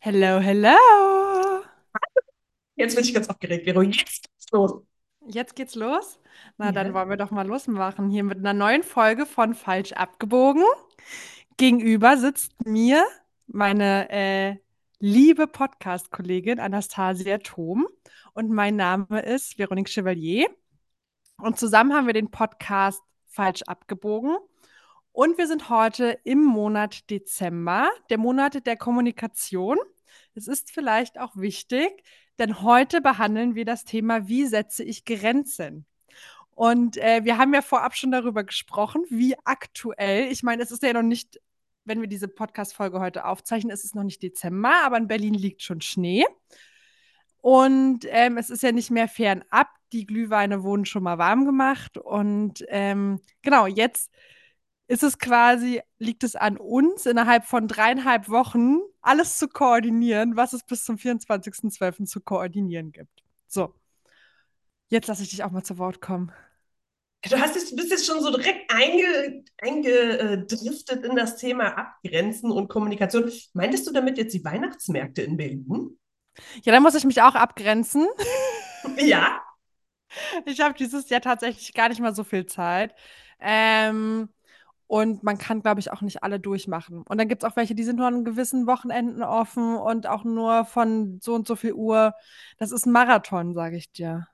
Hello, hello. Jetzt bin ich ganz aufgeregt, Vero. Jetzt geht's los. Jetzt geht's los. Na, Ja. dann wollen wir doch mal losmachen hier mit einer neuen Folge von Falsch abgebogen. Gegenüber sitzt mir meine äh, liebe Podcast-Kollegin Anastasia Thom und mein Name ist Veronique Chevalier. Und zusammen haben wir den Podcast Falsch abgebogen. Und wir sind heute im Monat Dezember, der Monat der Kommunikation. Es ist vielleicht auch wichtig, denn heute behandeln wir das Thema, wie setze ich Grenzen? Und äh, wir haben ja vorab schon darüber gesprochen, wie aktuell, ich meine, es ist ja noch nicht, wenn wir diese Podcast-Folge heute aufzeichnen, ist es noch nicht Dezember, aber in Berlin liegt schon Schnee. Und ähm, es ist ja nicht mehr fernab. Die Glühweine wurden schon mal warm gemacht. Und ähm, genau, jetzt ist es quasi, liegt es an uns, innerhalb von dreieinhalb Wochen alles zu koordinieren, was es bis zum 24.12. zu koordinieren gibt. So. Jetzt lasse ich dich auch mal zu Wort kommen. Du hast jetzt, bist jetzt schon so direkt einge, eingedriftet in das Thema Abgrenzen und Kommunikation. Meintest du damit jetzt die Weihnachtsmärkte in Berlin? Ja, dann muss ich mich auch abgrenzen. Ja. Ich habe dieses Jahr tatsächlich gar nicht mal so viel Zeit. Ähm, und man kann, glaube ich, auch nicht alle durchmachen. Und dann gibt es auch welche, die sind nur an gewissen Wochenenden offen und auch nur von so und so viel Uhr. Das ist ein Marathon, sage ich dir.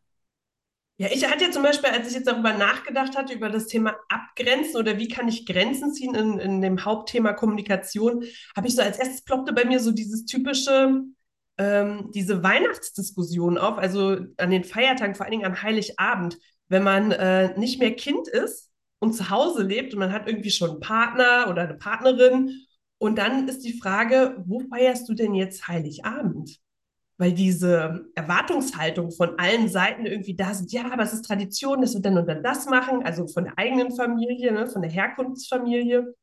Ja, ich hatte ja zum Beispiel, als ich jetzt darüber nachgedacht hatte, über das Thema Abgrenzen oder wie kann ich Grenzen ziehen in, in dem Hauptthema Kommunikation, habe ich so als erstes ploppte bei mir so dieses typische, ähm, diese Weihnachtsdiskussion auf, also an den Feiertagen, vor allen Dingen an Heiligabend, wenn man äh, nicht mehr Kind ist und zu Hause lebt und man hat irgendwie schon einen Partner oder eine Partnerin und dann ist die Frage, wo feierst du denn jetzt Heiligabend? Weil diese Erwartungshaltung von allen Seiten irgendwie da sind, ja, aber es ist Tradition, dass wir dann und dann das machen, also von der eigenen Familie, ne, von der Herkunftsfamilie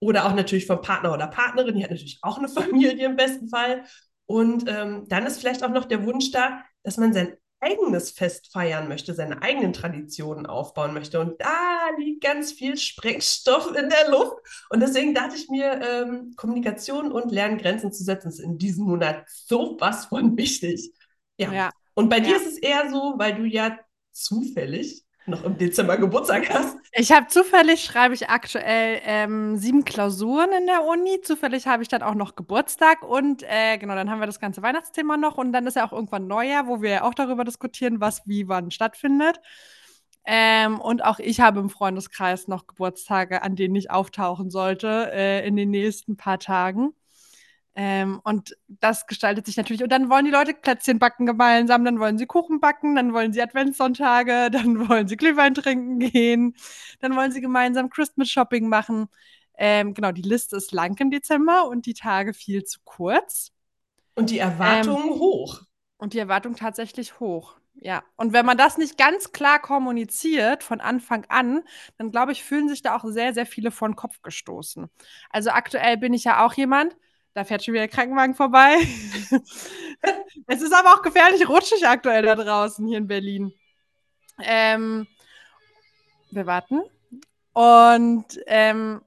oder auch natürlich vom Partner oder Partnerin, die hat natürlich auch eine Familie im besten Fall. Und ähm, dann ist vielleicht auch noch der Wunsch da, dass man sein eigenes Fest feiern möchte, seine eigenen Traditionen aufbauen möchte. Und da liegt ganz viel Sprengstoff in der Luft. Und deswegen dachte ich mir, ähm, Kommunikation und Lernen Grenzen zu setzen, ist in diesem Monat so was von wichtig. Ja. Ja. Und bei dir Ja. ist es eher so, weil du ja zufällig noch im Dezember Geburtstag hast. Ich habe zufällig, schreibe ich aktuell ähm, sieben Klausuren in der Uni. Zufällig habe ich dann auch noch Geburtstag und äh, genau, dann haben wir das ganze Weihnachtsthema noch und dann ist ja auch irgendwann Neujahr, wo wir ja auch darüber diskutieren, was wie wann stattfindet. Ähm, und auch ich habe im Freundeskreis noch Geburtstage, an denen ich auftauchen sollte äh, in den nächsten paar Tagen. Ähm, und das gestaltet sich natürlich. Und dann wollen die Leute Plätzchen backen gemeinsam, dann wollen sie Kuchen backen, dann wollen sie Adventssonntage, dann wollen sie Glühwein trinken gehen, dann wollen sie gemeinsam Christmas Shopping machen. Ähm, genau, die Liste ist lang im Dezember und die Tage viel zu kurz. Und die Erwartungen hoch. Und die Erwartung tatsächlich hoch. Ja. Und wenn man das nicht ganz klar kommuniziert von Anfang an, dann glaube ich, fühlen sich da auch sehr, sehr viele vor den Kopf gestoßen. Also aktuell bin ich ja auch jemand, da fährt schon wieder der Krankenwagen vorbei. es ist aber auch gefährlich rutschig aktuell da draußen hier in Berlin. Ähm, wir warten. Und ähm,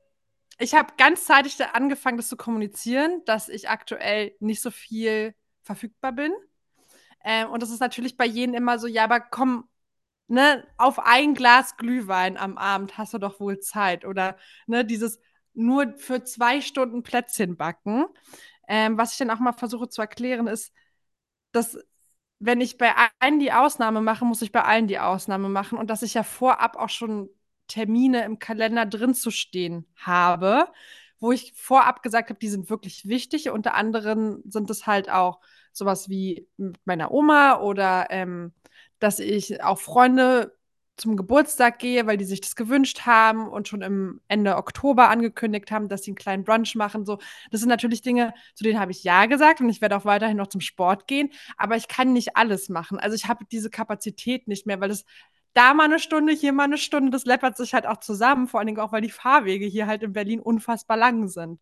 ich habe ganz zeitig da angefangen, das zu kommunizieren, dass ich aktuell nicht so viel verfügbar bin. Ähm, und das ist natürlich bei jedem immer so, ja, aber komm, ne, auf ein Glas Glühwein am Abend hast du doch wohl Zeit. Oder ne, dieses nur für zwei Stunden Plätzchen backen. Ähm, was ich dann auch mal versuche zu erklären, ist, dass wenn ich bei einem die Ausnahme mache, muss ich bei allen die Ausnahme machen und dass ich ja vorab auch schon Termine im Kalender drin zu stehen habe, wo ich vorab gesagt habe, die sind wirklich wichtig. Unter anderem sind es halt auch sowas wie mit meiner Oma oder ähm, dass ich auch Freunde zum Geburtstag gehe, weil die sich das gewünscht haben und schon im Ende Oktober angekündigt haben, dass sie einen kleinen Brunch machen. So, das sind natürlich Dinge, zu denen habe ich ja gesagt und ich werde auch weiterhin noch zum Sport gehen, aber ich kann nicht alles machen. Also ich habe diese Kapazität nicht mehr, weil es da mal eine Stunde, hier mal eine Stunde, das läppert sich halt auch zusammen, vor allen Dingen auch, weil die Fahrwege hier halt in Berlin unfassbar lang sind.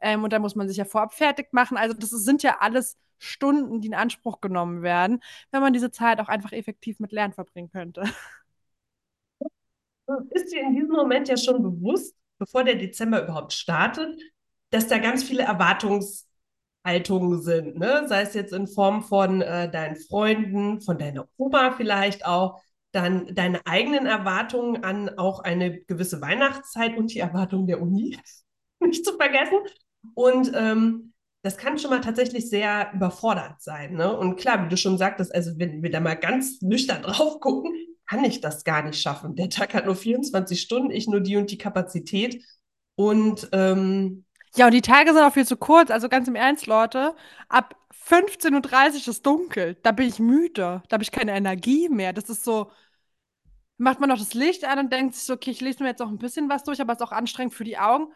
Ähm, und da muss man sich ja vorab fertig machen. Also das sind ja alles Stunden, die in Anspruch genommen werden, wenn man diese Zeit auch einfach effektiv mit Lernen verbringen könnte. Ist dir in diesem Moment ja schon bewusst, bevor der Dezember überhaupt startet, dass da ganz viele Erwartungshaltungen sind, ne? Sei es jetzt in Form von äh, deinen Freunden, von deiner Oma vielleicht auch, dann deine eigenen Erwartungen an auch eine gewisse Weihnachtszeit und die Erwartungen der Uni, nicht zu vergessen. Und ähm, das kann schon mal tatsächlich sehr überfordert sein. Ne? Und klar, wie du schon sagtest, also wenn wir da mal ganz nüchtern drauf gucken, kann ich das gar nicht schaffen. Der Tag hat nur 24 Stunden, ich nur die und die Kapazität. Und ähm, ja, und die Tage sind auch viel zu kurz. Also ganz im Ernst, Leute, ab 15.30 Uhr ist es dunkel. Da bin ich müde. Da habe ich keine Energie mehr. Das ist so, macht man noch das Licht an und denkt sich so, okay, ich lese mir jetzt noch ein bisschen was durch, aber es ist auch anstrengend für die Augen.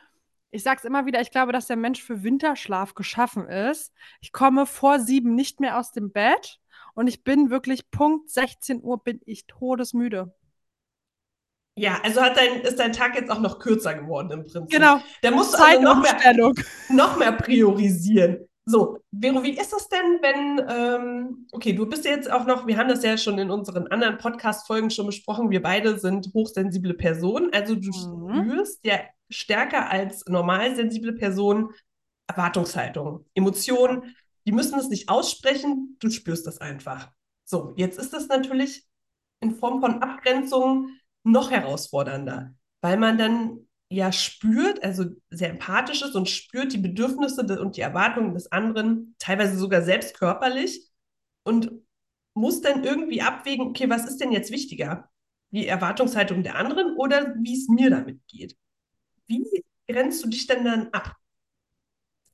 Ich sage es immer wieder, ich glaube, dass der Mensch für Winterschlaf geschaffen ist. Ich komme vor sieben nicht mehr aus dem Bett und ich bin wirklich Punkt 16 Uhr bin ich todesmüde. Ja, also hat dein, ist dein Tag jetzt auch noch kürzer geworden im Prinzip. Genau. Da musst du also noch mehr, noch mehr priorisieren. So, Vero, wie ist das denn, wenn, ähm, okay, du bist jetzt auch noch, wir haben das ja schon in unseren anderen Podcast-Folgen schon besprochen, wir beide sind hochsensible Personen, also du mhm. spürst ja stärker als normal sensible Personen Erwartungshaltung, Emotionen, die müssen es nicht aussprechen, du spürst das einfach. So, jetzt ist das natürlich in Form von Abgrenzung noch herausfordernder, weil man dann ja spürt, also sehr empathisch ist und spürt die Bedürfnisse und die Erwartungen des anderen, teilweise sogar selbst körperlich und muss dann irgendwie abwägen, okay, was ist denn jetzt wichtiger? Die Erwartungshaltung der anderen oder wie es mir damit geht? Wie grenzt du dich denn dann ab?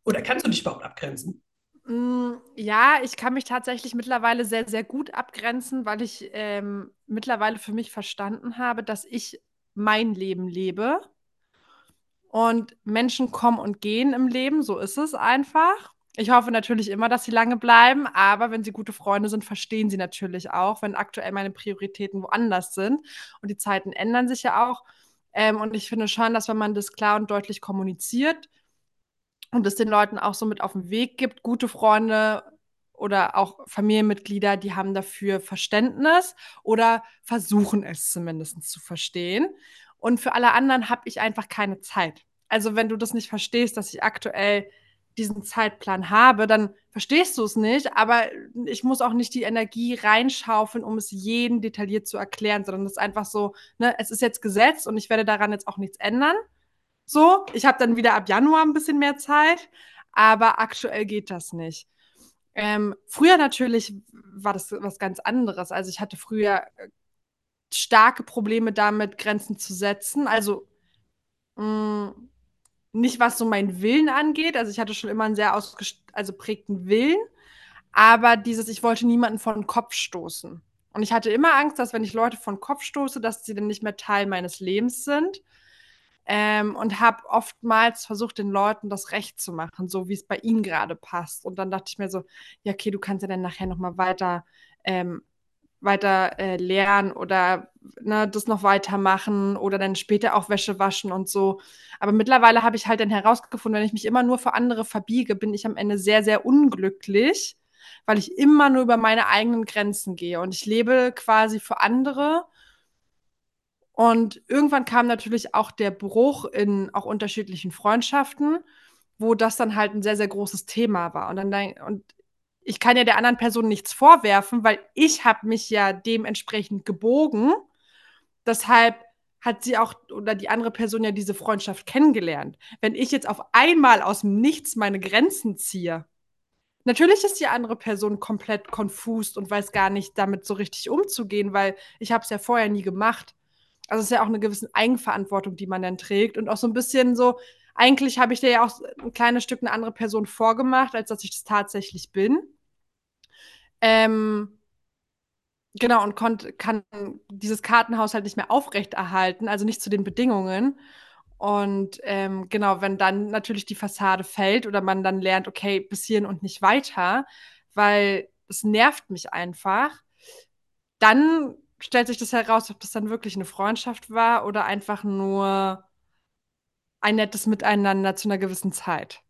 Oder kannst du dich überhaupt abgrenzen? Mm, ja, ich kann mich tatsächlich mittlerweile sehr, sehr gut abgrenzen, weil ich ähm, mittlerweile für mich verstanden habe, dass ich mein Leben lebe und Menschen kommen und gehen im Leben, so ist es einfach. Ich hoffe natürlich immer, dass sie lange bleiben, aber wenn sie gute Freunde sind, verstehen sie natürlich auch, wenn aktuell meine Prioritäten woanders sind. Und die Zeiten ändern sich ja auch. Ähm, und ich finde schon, dass wenn man das klar und deutlich kommuniziert und es den Leuten auch so mit auf den Weg gibt, gute Freunde oder auch Familienmitglieder, die haben dafür Verständnis oder versuchen es zumindest zu verstehen. Und für alle anderen habe ich einfach keine Zeit. Also wenn du das nicht verstehst, dass ich aktuell diesen Zeitplan habe, dann verstehst du es nicht, aber ich muss auch nicht die Energie reinschaufeln, um es jeden detailliert zu erklären, sondern es ist einfach so, ne, es ist jetzt Gesetz und ich werde daran jetzt auch nichts ändern. So, ich habe dann wieder ab Januar ein bisschen mehr Zeit, aber aktuell geht das nicht. Ähm, früher natürlich war das was ganz anderes. Also ich hatte früher äh, starke Probleme damit, Grenzen zu setzen. Also mh, mm, nicht was so meinen Willen angeht. Also ich hatte schon immer einen sehr also Willen, aber dieses, ich wollte niemanden von den Kopf stoßen. Und ich hatte immer Angst, dass wenn ich Leute von Kopf stoße, dass sie dann nicht mehr Teil meines Lebens sind. Ähm, und habe oftmals versucht, den Leuten das Recht zu machen, so wie es bei ihnen gerade passt. Und dann dachte ich mir so, ja, okay, du kannst ja dann nachher noch mal weiter ähm, weiter äh, lernen oder ne, das noch weitermachen oder dann später auch Wäsche waschen und so. Aber mittlerweile habe ich halt dann herausgefunden, wenn ich mich immer nur für andere verbiege, bin ich am Ende sehr, sehr unglücklich, weil ich immer nur über meine eigenen Grenzen gehe und ich lebe quasi für andere. Und irgendwann kam natürlich auch der Bruch in auch unterschiedlichen Freundschaften, wo das dann halt ein sehr, sehr großes Thema war. Und dann, und ich kann ja der anderen Person nichts vorwerfen, weil ich habe mich ja dementsprechend gebogen. Deshalb hat sie auch oder die andere Person ja diese Freundschaft kennengelernt. Wenn ich jetzt auf einmal aus dem Nichts meine Grenzen ziehe, natürlich ist die andere Person komplett konfus und weiß gar nicht damit so richtig umzugehen, weil ich habe es ja vorher nie gemacht. Also es ist ja auch eine gewisse Eigenverantwortung, die man dann trägt und auch so ein bisschen so, eigentlich habe ich dir ja auch ein kleines Stück eine andere Person vorgemacht, als dass ich das tatsächlich bin. Ähm, genau, und konnt, kann dieses Kartenhaus halt nicht mehr aufrechterhalten, also nicht zu den Bedingungen. Und ähm, genau, wenn dann natürlich die Fassade fällt oder man dann lernt, okay, bis hierhin und nicht weiter, weil es nervt mich einfach, dann stellt sich das heraus, ob das dann wirklich eine Freundschaft war oder einfach nur ein nettes Miteinander zu einer gewissen Zeit.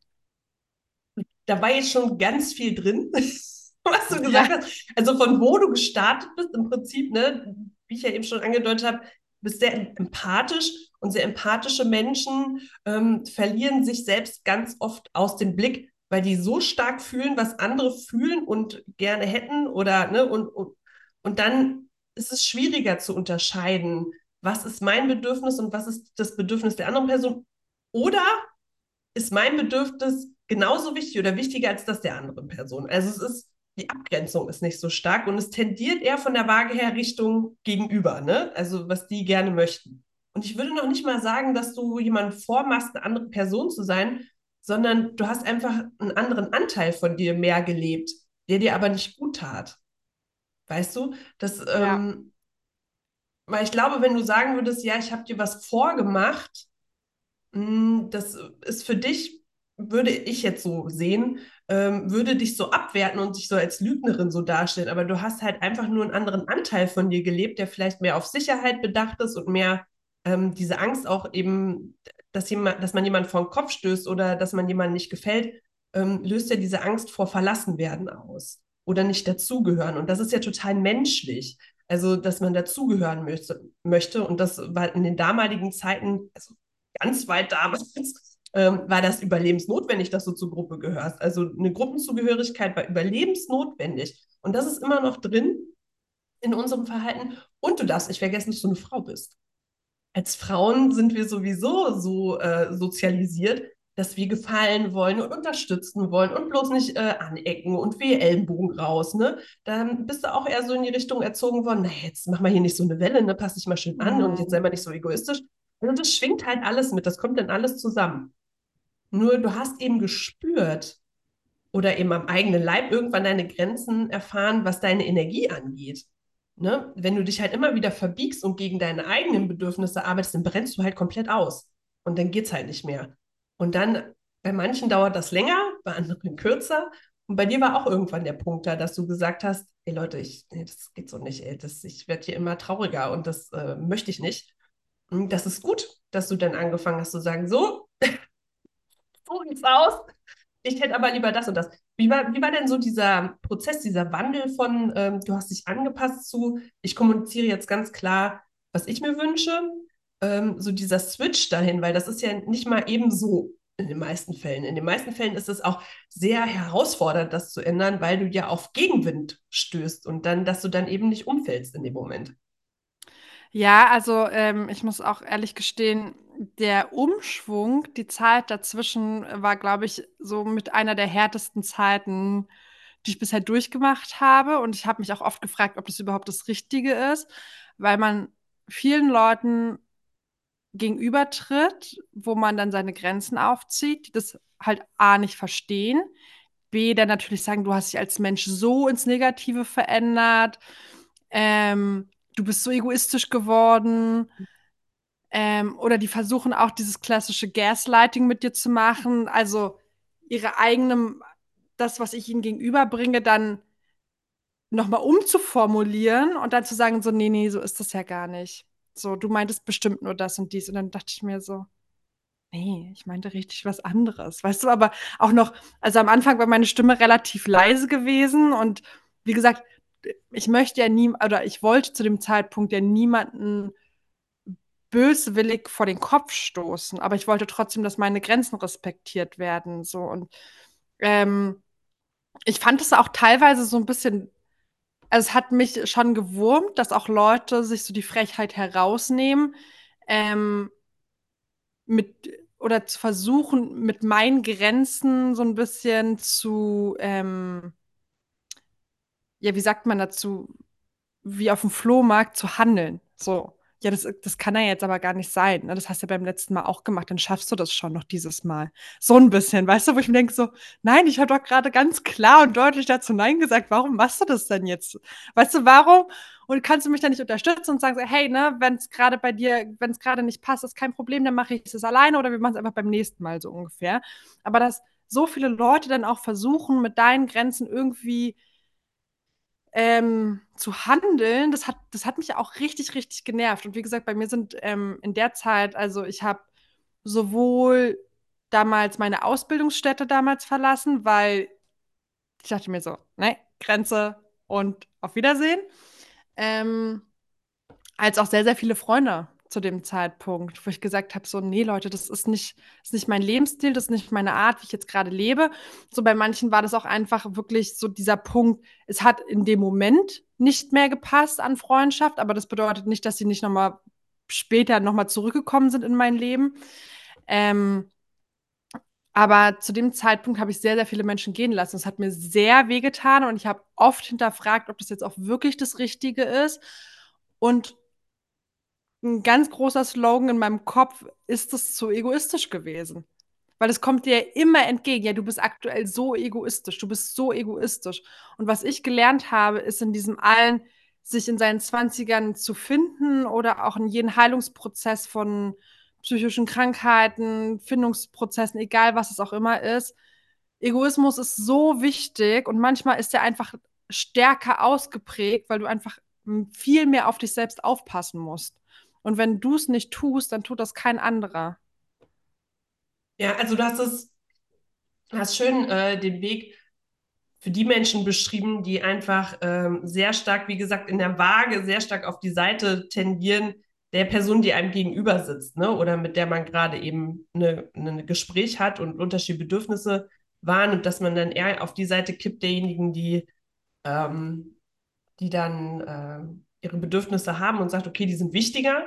Da war jetzt schon ganz viel drin, was du gesagt ja. hast. Also von wo du gestartet bist, im Prinzip, ne, wie ich ja eben schon angedeutet habe, bist sehr empathisch Und sehr empathische Menschen ähm, verlieren sich selbst ganz oft aus dem Blick, weil die so stark fühlen, was andere fühlen und gerne hätten oder, ne, und, und, und dann ist es schwieriger zu unterscheiden, was ist mein Bedürfnis und was ist das Bedürfnis der anderen Person. Oder ist mein Bedürfnis genauso wichtig oder wichtiger als das der anderen Person? Also es ist, die Abgrenzung ist nicht so stark und es tendiert eher von der Waage her Richtung gegenüber, ne? Also was die gerne möchten. Und ich würde noch nicht mal sagen, dass du jemanden vormachst, eine andere Person zu sein, sondern du hast einfach einen anderen Anteil von dir mehr gelebt, der dir aber nicht gut tat. Weißt du? Das, ja. ähm, weil ich glaube, wenn du sagen würdest, ja, ich habe dir was vorgemacht, mh, hm, das ist für dich, würde ich jetzt so sehen, ähm, würde dich so abwerten und sich so als Lügnerin so darstellen. Aber du hast halt einfach nur einen anderen Anteil von dir gelebt, der vielleicht mehr auf Sicherheit bedacht ist und mehr ähm, diese Angst auch eben, dass, jemand, dass man jemanden vor den Kopf stößt oder dass man jemandem nicht gefällt, ähm, löst ja diese Angst vor Verlassenwerden aus oder nicht dazugehören. Und das ist ja total menschlich. Also, dass man dazugehören möchte, möchte. Und das war in den damaligen Zeiten, also ganz weit damals, ähm, war das überlebensnotwendig, dass du zur Gruppe gehörst. Also eine Gruppenzugehörigkeit war überlebensnotwendig. Und das ist immer noch drin in unserem Verhalten. Und du darfst nicht vergessen, dass du eine Frau bist. Als Frauen sind wir sowieso so äh, sozialisiert, dass wir gefallen wollen und unterstützen wollen und bloß nicht äh, anecken und wie Ellenbogen raus, ne? Dann bist du auch eher so in die Richtung erzogen worden, na jetzt mach mal hier nicht so eine Welle, ne? Pass dich mal schön an mhm. und jetzt sei mal nicht so egoistisch. Also das schwingt halt alles mit, das kommt dann alles zusammen. Nur du hast eben gespürt oder eben am eigenen Leib irgendwann deine Grenzen erfahren, was deine Energie angeht. Ne? Wenn du dich halt immer wieder verbiegst und gegen deine eigenen Bedürfnisse arbeitest, dann brennst du halt komplett aus. Und dann geht es halt nicht mehr. Und dann, bei manchen dauert das länger, bei anderen kürzer. Und bei dir war auch irgendwann der Punkt da, dass du gesagt hast, ey Leute, ich, nee, das geht so nicht, ey, das, ich werde hier immer trauriger und das äh, möchte ich nicht. Und das ist gut, dass du dann angefangen hast zu sagen, so, so geht's aus. Ich hätte aber lieber das und das. Wie war, wie war denn so dieser Prozess, dieser Wandel von, ähm, du hast dich angepasst zu, ich kommuniziere jetzt ganz klar, was ich mir wünsche, ähm, so dieser Switch dahin, weil das ist ja nicht mal eben so in den meisten Fällen. In den meisten Fällen ist es auch sehr herausfordernd, das zu ändern, weil du ja auf Gegenwind stößt und dann, dass du dann eben nicht umfällst in dem Moment. Ja, also ähm, ich muss auch ehrlich gestehen, der Umschwung, die Zeit dazwischen war, glaube ich, so mit einer der härtesten Zeiten, die ich bisher durchgemacht habe. Und ich habe mich auch oft gefragt, ob das überhaupt das Richtige ist, weil man vielen Leuten gegenübertritt, wo man dann seine Grenzen aufzieht, die das halt A nicht verstehen, B dann natürlich sagen, du hast dich als Mensch so ins Negative verändert, ähm, du bist so egoistisch geworden. Ähm, oder die versuchen auch dieses klassische Gaslighting mit dir zu machen, also ihre eigenen, das, was ich ihnen gegenüberbringe, dann nochmal umzuformulieren und dann zu sagen, so, nee, nee, so ist das ja gar nicht. So, du meintest bestimmt nur das und dies. Und dann dachte ich mir so, nee, ich meinte richtig was anderes. Weißt du, aber auch noch, also am Anfang war meine Stimme relativ leise gewesen und wie gesagt, ich möchte ja nie, oder ich wollte zu dem Zeitpunkt ja niemanden böswillig vor den Kopf stoßen, aber ich wollte trotzdem, dass meine Grenzen respektiert werden. So und ähm, ich fand es auch teilweise so ein bisschen also es hat mich schon gewurmt, dass auch Leute sich so die Frechheit herausnehmen, ähm, mit oder zu versuchen, mit meinen Grenzen so ein bisschen zu, ähm, ja, wie sagt man dazu, wie auf dem Flohmarkt zu handeln. So ja, das, das kann ja jetzt aber gar nicht sein. Ne? Das hast du ja beim letzten Mal auch gemacht, dann schaffst du das schon noch dieses Mal. So ein bisschen, weißt du, wo ich mir denke, so, nein, ich habe doch gerade ganz klar und deutlich dazu Nein gesagt, warum machst du das denn jetzt? Weißt du, warum? Und kannst du mich dann nicht unterstützen und sagen, so, hey, ne, wenn es gerade bei dir, wenn es gerade nicht passt, ist kein Problem, dann mache ich es alleine oder wir machen es einfach beim nächsten Mal so ungefähr. Aber dass so viele Leute dann auch versuchen, mit deinen Grenzen irgendwie ähm, zu handeln, das hat, das hat mich auch richtig, richtig genervt. Und wie gesagt, bei mir sind ähm, in der Zeit, also ich habe sowohl damals meine Ausbildungsstätte damals verlassen, weil ich dachte mir so, ne, Grenze und auf Wiedersehen. Ähm, als auch sehr, sehr viele Freunde zu dem Zeitpunkt, wo ich gesagt habe, so, nee, Leute, das ist nicht, ist nicht mein Lebensstil, das ist nicht meine Art, wie ich jetzt gerade lebe. So bei manchen war das auch einfach wirklich so dieser Punkt, es hat in dem Moment nicht mehr gepasst an Freundschaft, aber das bedeutet nicht, dass sie nicht nochmal später nochmal zurückgekommen sind in mein Leben. Ähm, aber zu dem Zeitpunkt habe ich sehr, sehr viele Menschen gehen lassen. Es hat mir sehr wehgetan und ich habe oft hinterfragt, ob das jetzt auch wirklich das Richtige ist. Und ein ganz großer Slogan in meinem Kopf, ist es zu egoistisch gewesen? Weil es kommt dir immer entgegen, ja, du bist aktuell so egoistisch, du bist so egoistisch. Und was ich gelernt habe, ist in diesem allen, sich in seinen Zwanzigern zu finden oder auch in jeden Heilungsprozess von psychischen Krankheiten, Findungsprozessen, egal was es auch immer ist. Egoismus ist so wichtig und manchmal ist er einfach stärker ausgeprägt, weil du einfach viel mehr auf dich selbst aufpassen musst. Und wenn du es nicht tust, dann tut das kein anderer. Ja, also du hast es, hast schön äh, den Weg für die Menschen beschrieben, die einfach ähm, sehr stark, wie gesagt, in der Waage sehr stark auf die Seite tendieren der Person, die einem gegenüber sitzt, ne? oder mit der man gerade eben ein ne Gespräch hat und unterschiedliche Bedürfnisse wahrnimmt, dass man dann eher auf die Seite kippt derjenigen, die, ähm, die dann äh, ihre Bedürfnisse haben und sagt, okay, die sind wichtiger.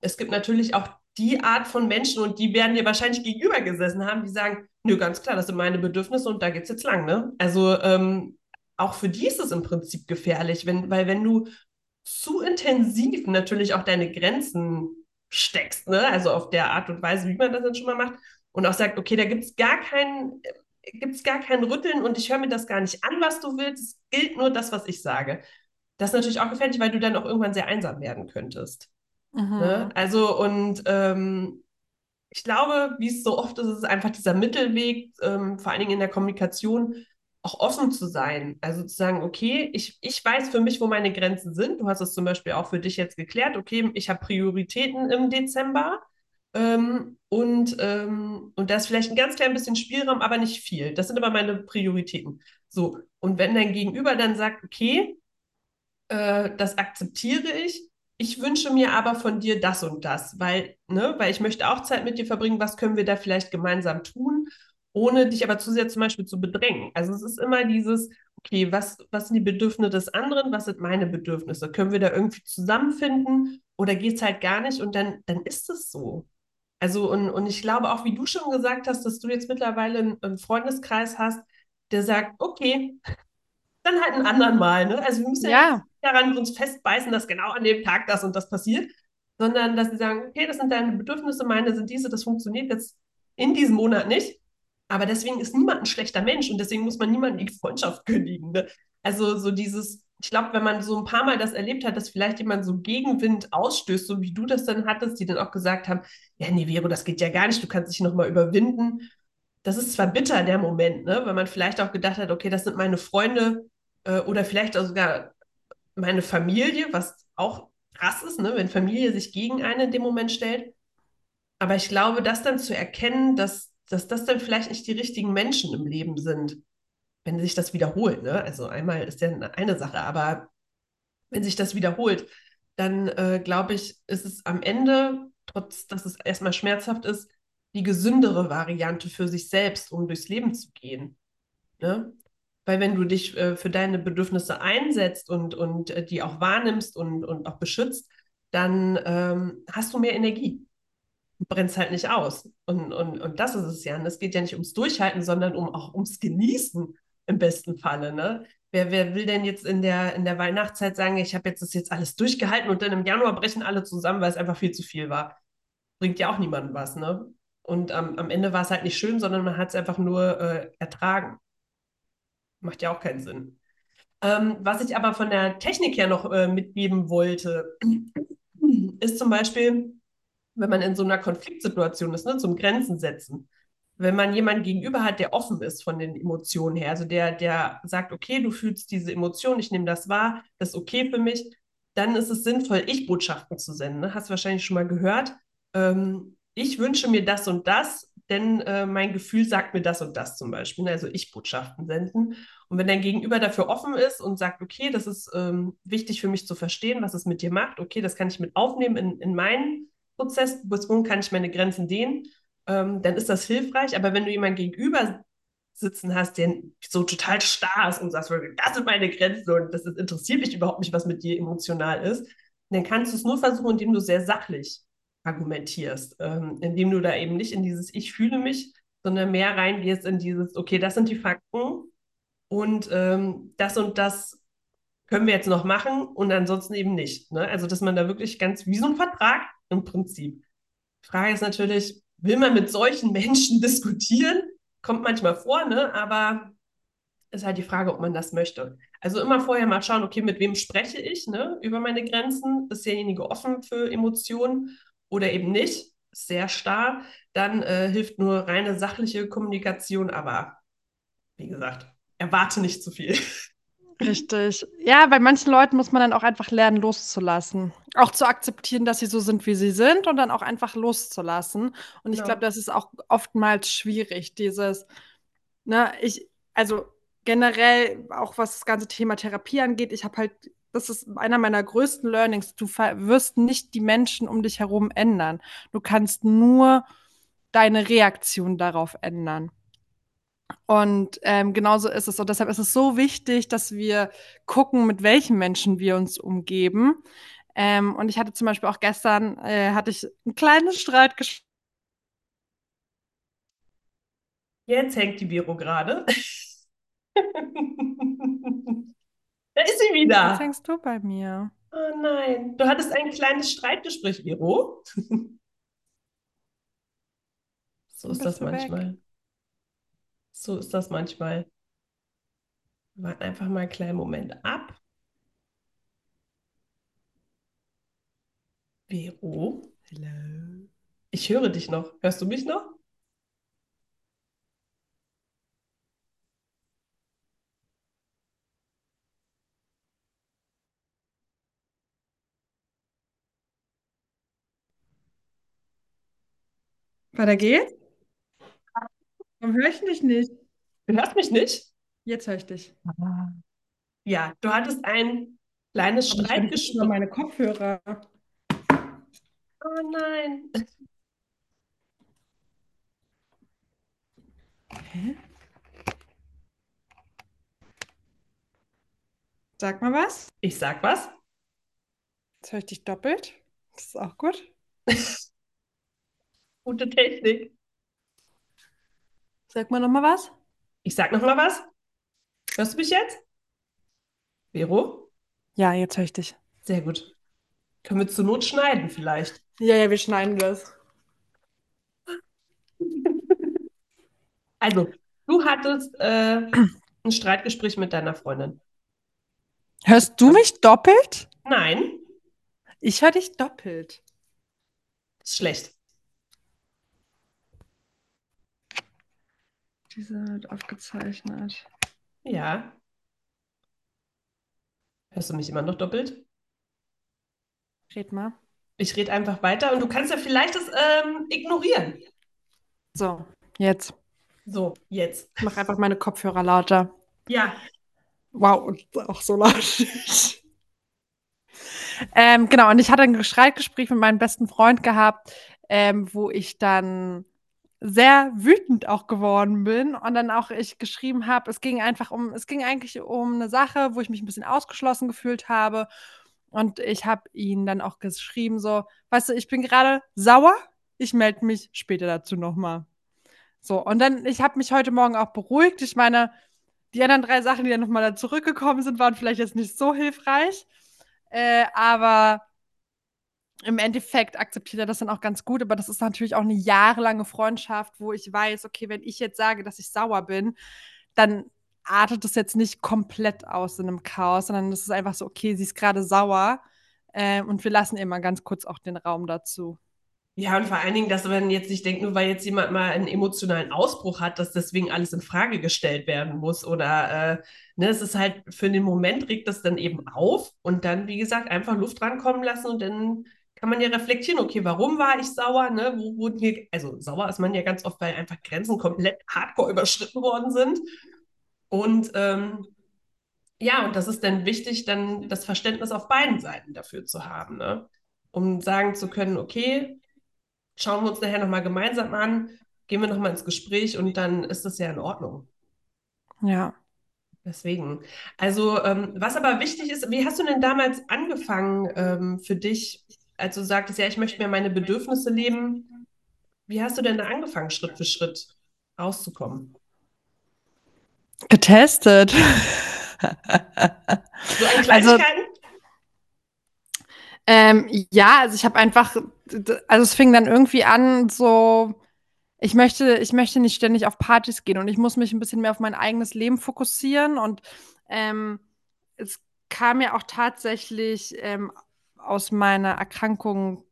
Es gibt natürlich auch die Art von Menschen und die werden dir wahrscheinlich gegenüber gesessen haben, die sagen, nö, ganz klar, das sind meine Bedürfnisse und da geht's jetzt lang, ne? Also ähm, auch für die ist es im Prinzip gefährlich, wenn, weil wenn du zu intensiv natürlich auch deine Grenzen steckst, ne? Also auf der Art und Weise, wie man das dann schon mal macht und auch sagt, okay, da gibt es gar keinen gibt es gar kein Rütteln und ich höre mir das gar nicht an, was du willst. Es gilt nur das, was ich sage. Das ist natürlich auch gefährlich, weil du dann auch irgendwann sehr einsam werden könntest. Ne? Also, und ähm, ich glaube, wie es so oft ist, ist es einfach dieser Mittelweg, ähm, vor allen Dingen in der Kommunikation, auch offen zu sein. Also zu sagen, okay, ich, ich weiß für mich, wo meine Grenzen sind. Du hast es zum Beispiel auch für dich jetzt geklärt. Okay, ich habe Prioritäten im Dezember. Ähm, und, ähm, und da ist vielleicht ein ganz klein bisschen Spielraum, aber nicht viel. Das sind aber meine Prioritäten. So, und wenn dein Gegenüber dann sagt, okay, äh, das akzeptiere ich, ich wünsche mir aber von dir das und das, weil, ne, weil ich möchte auch Zeit mit dir verbringen, was können wir da vielleicht gemeinsam tun? ohne dich aber zu sehr zum Beispiel zu bedrängen. Also es ist immer dieses, okay, was, was sind die Bedürfnisse des anderen, was sind meine Bedürfnisse? Können wir da irgendwie zusammenfinden oder geht es halt gar nicht und dann, dann ist es so. Also und, und ich glaube auch, wie du schon gesagt hast, dass du jetzt mittlerweile einen, Freundeskreis hast, der sagt, okay, dann halt einen anderen Mal. Ne? Also wir müssen ja, ja daran uns festbeißen, dass genau an dem Tag das und das passiert, sondern dass sie sagen, okay, das sind deine Bedürfnisse, meine sind diese, das funktioniert jetzt in diesem Monat nicht. Aber deswegen ist niemand ein schlechter Mensch und deswegen muss man niemanden die Freundschaft kündigen. Ne? Also so dieses, ich glaube, wenn man so ein paar Mal das erlebt hat, dass vielleicht jemand so Gegenwind ausstößt, so wie du das dann hattest, die dann auch gesagt haben, ja, nee, Vero, das geht ja gar nicht, du kannst dich nochmal überwinden. Das ist zwar bitter, der Moment, ne? weil man vielleicht auch gedacht hat, okay, das sind meine Freunde äh, oder vielleicht auch sogar meine Familie, was auch krass ist, ne? wenn Familie sich gegen einen in dem Moment stellt. Aber ich glaube, das dann zu erkennen, dass dass das dann vielleicht nicht die richtigen Menschen im Leben sind, wenn sich das wiederholt. Ne? Also einmal ist ja eine Sache, aber wenn sich das wiederholt, dann äh, glaube ich, ist es am Ende, trotz dass es erstmal schmerzhaft ist, die gesündere Variante für sich selbst, um durchs Leben zu gehen. Ne? Weil wenn du dich äh, für deine Bedürfnisse einsetzt und, und äh, die auch wahrnimmst und, und auch beschützt, dann ähm, hast du mehr Energie brennst halt nicht aus. Und, und, und das ist es ja. Und es geht ja nicht ums Durchhalten, sondern um auch ums Genießen im besten Falle. Ne? Wer, wer will denn jetzt in der, in der Weihnachtszeit sagen, ich habe jetzt das jetzt alles durchgehalten und dann im Januar brechen alle zusammen, weil es einfach viel zu viel war? Bringt ja auch niemandem was, ne? Und ähm, am Ende war es halt nicht schön, sondern man hat es einfach nur äh, ertragen. Macht ja auch keinen Sinn. Ähm, was ich aber von der Technik her noch äh, mitgeben wollte, ist zum Beispiel, wenn man in so einer Konfliktsituation ist, ne, zum Grenzen setzen. Wenn man jemanden gegenüber hat, der offen ist von den Emotionen her, also der, der sagt, okay, du fühlst diese Emotion, ich nehme das wahr, das ist okay für mich, dann ist es sinnvoll, Ich-Botschaften zu senden. Ne? Hast du wahrscheinlich schon mal gehört. Ähm, ich wünsche mir das und das, denn äh, mein Gefühl sagt mir das und das zum Beispiel. Ne? Also Ich-Botschaften senden. Und wenn dein Gegenüber dafür offen ist und sagt, okay, das ist ähm, wichtig für mich zu verstehen, was es mit dir macht, okay, das kann ich mit aufnehmen in, in meinen Prozess, bis wohin kann ich meine Grenzen dehnen, ähm, dann ist das hilfreich. Aber wenn du jemanden gegenüber sitzen hast, der so total starr ist und sagst, das sind meine Grenzen und das interessiert mich überhaupt nicht, was mit dir emotional ist, dann kannst du es nur versuchen, indem du sehr sachlich argumentierst, ähm, indem du da eben nicht in dieses Ich fühle mich, sondern mehr reingehst in dieses, okay, das sind die Fakten und ähm, das und das können wir jetzt noch machen und ansonsten eben nicht. Ne? Also, dass man da wirklich ganz wie so ein Vertrag im Prinzip. Die Frage ist natürlich, will man mit solchen Menschen diskutieren? Kommt manchmal vor, ne? aber ist halt die Frage, ob man das möchte. Also immer vorher mal schauen, okay, mit wem spreche ich ne, über meine Grenzen? Ist derjenige offen für Emotionen oder eben nicht? Sehr starr. Dann äh, hilft nur reine sachliche Kommunikation, aber wie gesagt, erwarte nicht zu viel. Richtig. Ja, bei manchen Leuten muss man dann auch einfach lernen, loszulassen. Auch zu akzeptieren, dass sie so sind, wie sie sind und dann auch einfach loszulassen. Und ich Genau. glaube, das ist auch oftmals schwierig, dieses, ne, ich, also generell auch was das ganze Thema Therapie angeht, ich habe halt, das ist einer meiner größten Learnings, du wirst nicht die Menschen um dich herum ändern. Du kannst nur deine Reaktion darauf ändern. Und ähm, genauso ist es. Und deshalb ist es so wichtig, dass wir gucken, mit welchen Menschen wir uns umgeben. Ähm, und ich hatte zum Beispiel auch gestern, äh, hatte ich ein kleines Streitgespräch. Jetzt hängt die Vero gerade. da ist sie wieder. Jetzt hängst du bei mir. Oh nein, du hattest ein kleines Streitgespräch, Vero. so ist das manchmal. Weg. So ist das manchmal. Wir warten einfach mal einen kleinen Moment ab. Vero? Hello. Ich höre dich noch. Hörst du mich noch? Weiter geht's? Warum höre ich dich nicht? Du hörst mich nicht? Jetzt höre ich dich. Ja, du hattest ein kleines Streitgespräch. über meine Kopfhörer. Oh nein. Hä? Sag mal was. Ich sag was. Jetzt höre ich dich doppelt. Das ist auch gut. Gute Technik. Sag mal noch mal was. Ich sag noch mal was. Hörst du mich jetzt? Vero? Ja, jetzt höre ich dich. Sehr gut. Können wir zur Not schneiden vielleicht? Ja, ja, wir schneiden das. Also, du hattest äh, ein Streitgespräch mit deiner Freundin. Hörst du mich doppelt? Nein. Ich höre dich doppelt. Das ist schlecht. Diese wird aufgezeichnet. Ja. Hörst du mich immer noch doppelt? Red mal. Ich rede einfach weiter und du kannst ja vielleicht das ähm, ignorieren. So, jetzt. So, jetzt. Ich mach einfach meine Kopfhörer lauter. Ja. Wow, auch so laut. ähm, genau, und ich hatte ein Streitgespräch mit meinem besten Freund gehabt, ähm, wo ich dann sehr wütend auch geworden bin und dann auch ich geschrieben habe, es ging einfach um, es ging eigentlich um eine Sache, wo ich mich ein bisschen ausgeschlossen gefühlt habe. Und ich habe ihn dann auch geschrieben, so, weißt du, ich bin gerade sauer, ich melde mich später dazu nochmal. So, und dann, ich habe mich heute Morgen auch beruhigt. Ich meine, die anderen drei Sachen, die dann nochmal da zurückgekommen sind, waren vielleicht jetzt nicht so hilfreich. Äh, aber im Endeffekt akzeptiert er das dann auch ganz gut, aber das ist natürlich auch eine jahrelange Freundschaft, wo ich weiß, okay, wenn ich jetzt sage, dass ich sauer bin, dann artet das jetzt nicht komplett aus in einem Chaos, sondern es ist einfach so, okay, sie ist gerade sauer äh, und wir lassen ihr mal ganz kurz auch den Raum dazu. Ja, und vor allen Dingen, dass man jetzt nicht denkt, nur weil jetzt jemand mal einen emotionalen Ausbruch hat, dass deswegen alles in Frage gestellt werden muss. Oder äh, ne, es ist halt für den Moment regt das dann eben auf und dann, wie gesagt, einfach Luft rankommen lassen und dann kann man ja reflektieren, okay, warum war ich sauer? Ne? Wo wurden hier, also sauer ist man ja ganz oft, weil einfach Grenzen komplett hardcore überschritten worden sind. Und ähm, ja, und das ist dann wichtig, dann das Verständnis auf beiden Seiten dafür zu haben, ne? um sagen zu können, okay, schauen wir uns nachher nochmal gemeinsam an, gehen wir nochmal ins Gespräch und dann ist das ja in Ordnung. Ja. Deswegen. Also, ähm, was aber wichtig ist, wie hast du denn damals angefangen ähm, für dich, als du sagtest, ja, ich möchte mir meine Bedürfnisse leben? Wie hast du denn da angefangen, Schritt für Schritt rauszukommen? Getestet. so an Kleinigkeiten? Also, ähm, ja, also ich habe einfach, also es fing dann irgendwie an, so, ich möchte, ich möchte nicht ständig auf Partys gehen und ich muss mich ein bisschen mehr auf mein eigenes Leben fokussieren. Und ähm, es kam ja auch tatsächlich ähm, aus meiner Erkrankung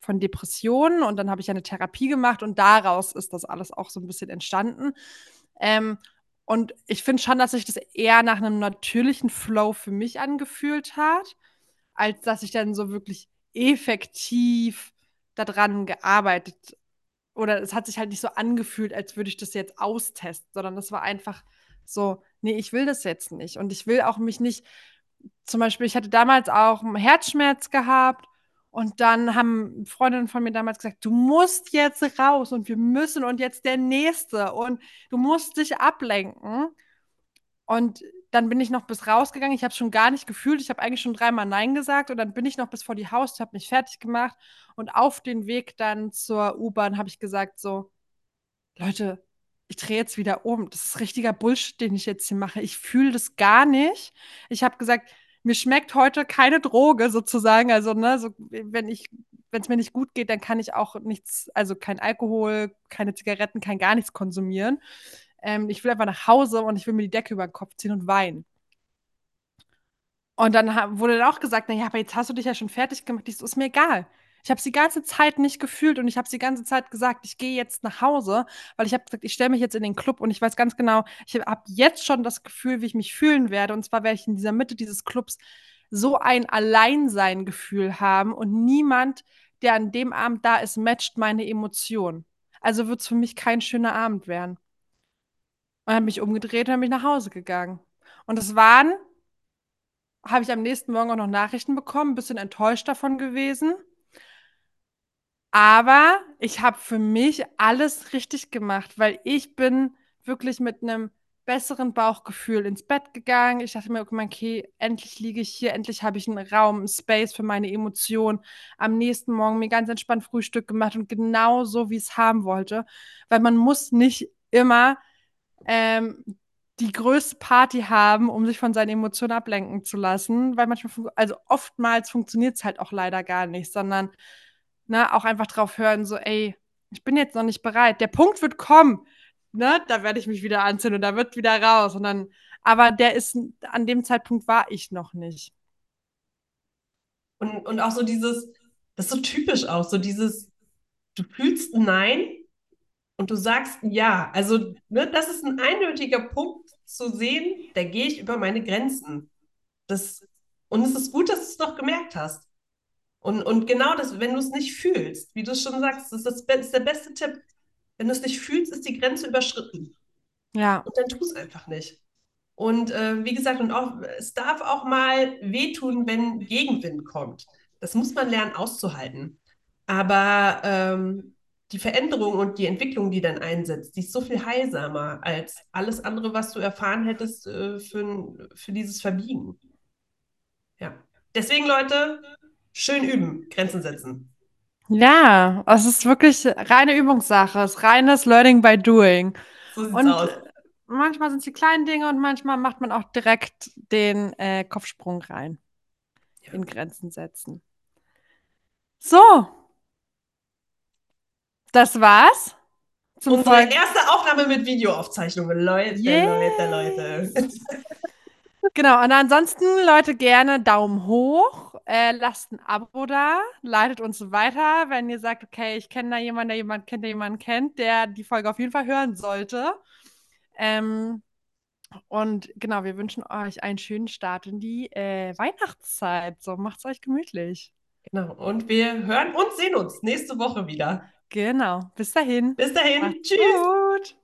von Depressionen und dann habe ich eine Therapie gemacht und daraus ist das alles auch so ein bisschen entstanden. Ähm, und ich finde schon, dass sich das eher nach einem natürlichen Flow für mich angefühlt hat, als dass ich dann so wirklich effektiv daran gearbeitet oder es hat sich halt nicht so angefühlt, als würde ich das jetzt austesten, sondern das war einfach so, nee, ich will das jetzt nicht. Und ich will auch mich nicht, zum Beispiel, ich hatte damals auch einen Herzschmerz gehabt und dann haben Freundinnen von mir damals gesagt, du musst jetzt raus und wir müssen und jetzt der nächste und du musst dich ablenken. Und dann bin ich noch bis rausgegangen. Ich habe schon gar nicht gefühlt. Ich habe eigentlich schon dreimal Nein gesagt. Und dann bin ich noch bis vor die Haustür, habe mich fertig gemacht. Und auf den Weg dann zur U-Bahn habe ich gesagt: So, Leute, ich drehe jetzt wieder um. Das ist richtiger Bullshit, den ich jetzt hier mache. Ich fühle das gar nicht. Ich habe gesagt, mir schmeckt heute keine Droge sozusagen. Also, ne, so, wenn ich, wenn es mir nicht gut geht, dann kann ich auch nichts, also kein Alkohol, keine Zigaretten, kein gar nichts konsumieren. Ähm, ich will einfach nach Hause und ich will mir die Decke über den Kopf ziehen und weinen. Und dann wurde dann auch gesagt, naja, aber jetzt hast du dich ja schon fertig gemacht. Das ist mir egal. Ich habe es die ganze Zeit nicht gefühlt und ich habe es die ganze Zeit gesagt, ich gehe jetzt nach Hause, weil ich habe gesagt, ich stelle mich jetzt in den Club und ich weiß ganz genau, ich habe jetzt schon das Gefühl, wie ich mich fühlen werde. Und zwar werde ich in dieser Mitte dieses Clubs so ein Alleinsein-Gefühl haben und niemand, der an dem Abend da ist, matcht meine Emotionen. Also wird es für mich kein schöner Abend werden. Und habe mich umgedreht und bin nach Hause gegangen. Und das waren, habe ich am nächsten Morgen auch noch Nachrichten bekommen, ein bisschen enttäuscht davon gewesen. Aber ich habe für mich alles richtig gemacht, weil ich bin wirklich mit einem besseren Bauchgefühl ins Bett gegangen. Ich dachte mir, okay, endlich liege ich hier, endlich habe ich einen Raum, einen Space für meine Emotionen. Am nächsten Morgen mir ganz entspannt Frühstück gemacht und genau so, wie ich es haben wollte. Weil man muss nicht immer ähm, die größte Party haben, um sich von seinen Emotionen ablenken zu lassen, weil manchmal, also oftmals funktioniert es halt auch leider gar nicht, sondern ne, auch einfach drauf hören, so, ey, ich bin jetzt noch nicht bereit. Der Punkt wird kommen, ne, da werde ich mich wieder anzünden und da wird wieder raus. Und dann, aber der ist, an dem Zeitpunkt war ich noch nicht. Und, und auch so dieses, das ist so typisch auch, so dieses, du fühlst Nein und du sagst ja. Also, ne, das ist ein eindeutiger Punkt zu sehen, da gehe ich über meine Grenzen. Das, und es ist gut, dass du es noch gemerkt hast. Und, und genau das, wenn du es nicht fühlst, wie du es schon sagst, das ist, das ist der beste Tipp. Wenn du es nicht fühlst, ist die Grenze überschritten. Ja. Und dann tu es einfach nicht. Und äh, wie gesagt, und auch, es darf auch mal wehtun, wenn Gegenwind kommt. Das muss man lernen auszuhalten. Aber ähm, die Veränderung und die Entwicklung, die dann einsetzt, die ist so viel heilsamer als alles andere, was du erfahren hättest äh, für, für dieses Verbiegen. Ja. Deswegen, Leute, schön üben, Grenzen setzen. Ja, es ist wirklich reine Übungssache. Es ist reines Learning by Doing. So sieht's und aus. manchmal sind es die kleinen Dinge und manchmal macht man auch direkt den äh, Kopfsprung rein. Ja. In Grenzen setzen. So, das war's. Zum Unsere Folge. erste Aufnahme mit Videoaufzeichnungen. Leute, yes. Leute, Leute. genau, und ansonsten, Leute, gerne Daumen hoch. Äh, lasst ein Abo da, leitet uns weiter, wenn ihr sagt, okay, ich kenne da jemanden, der jemanden kennt, der jemanden kennt, der die Folge auf jeden Fall hören sollte. Ähm, und genau, wir wünschen euch einen schönen Start in die äh, Weihnachtszeit. So, macht's euch gemütlich. Genau, und wir hören und sehen uns nächste Woche wieder. Genau. Bis dahin. Bis dahin. Macht's Tschüss. Gut.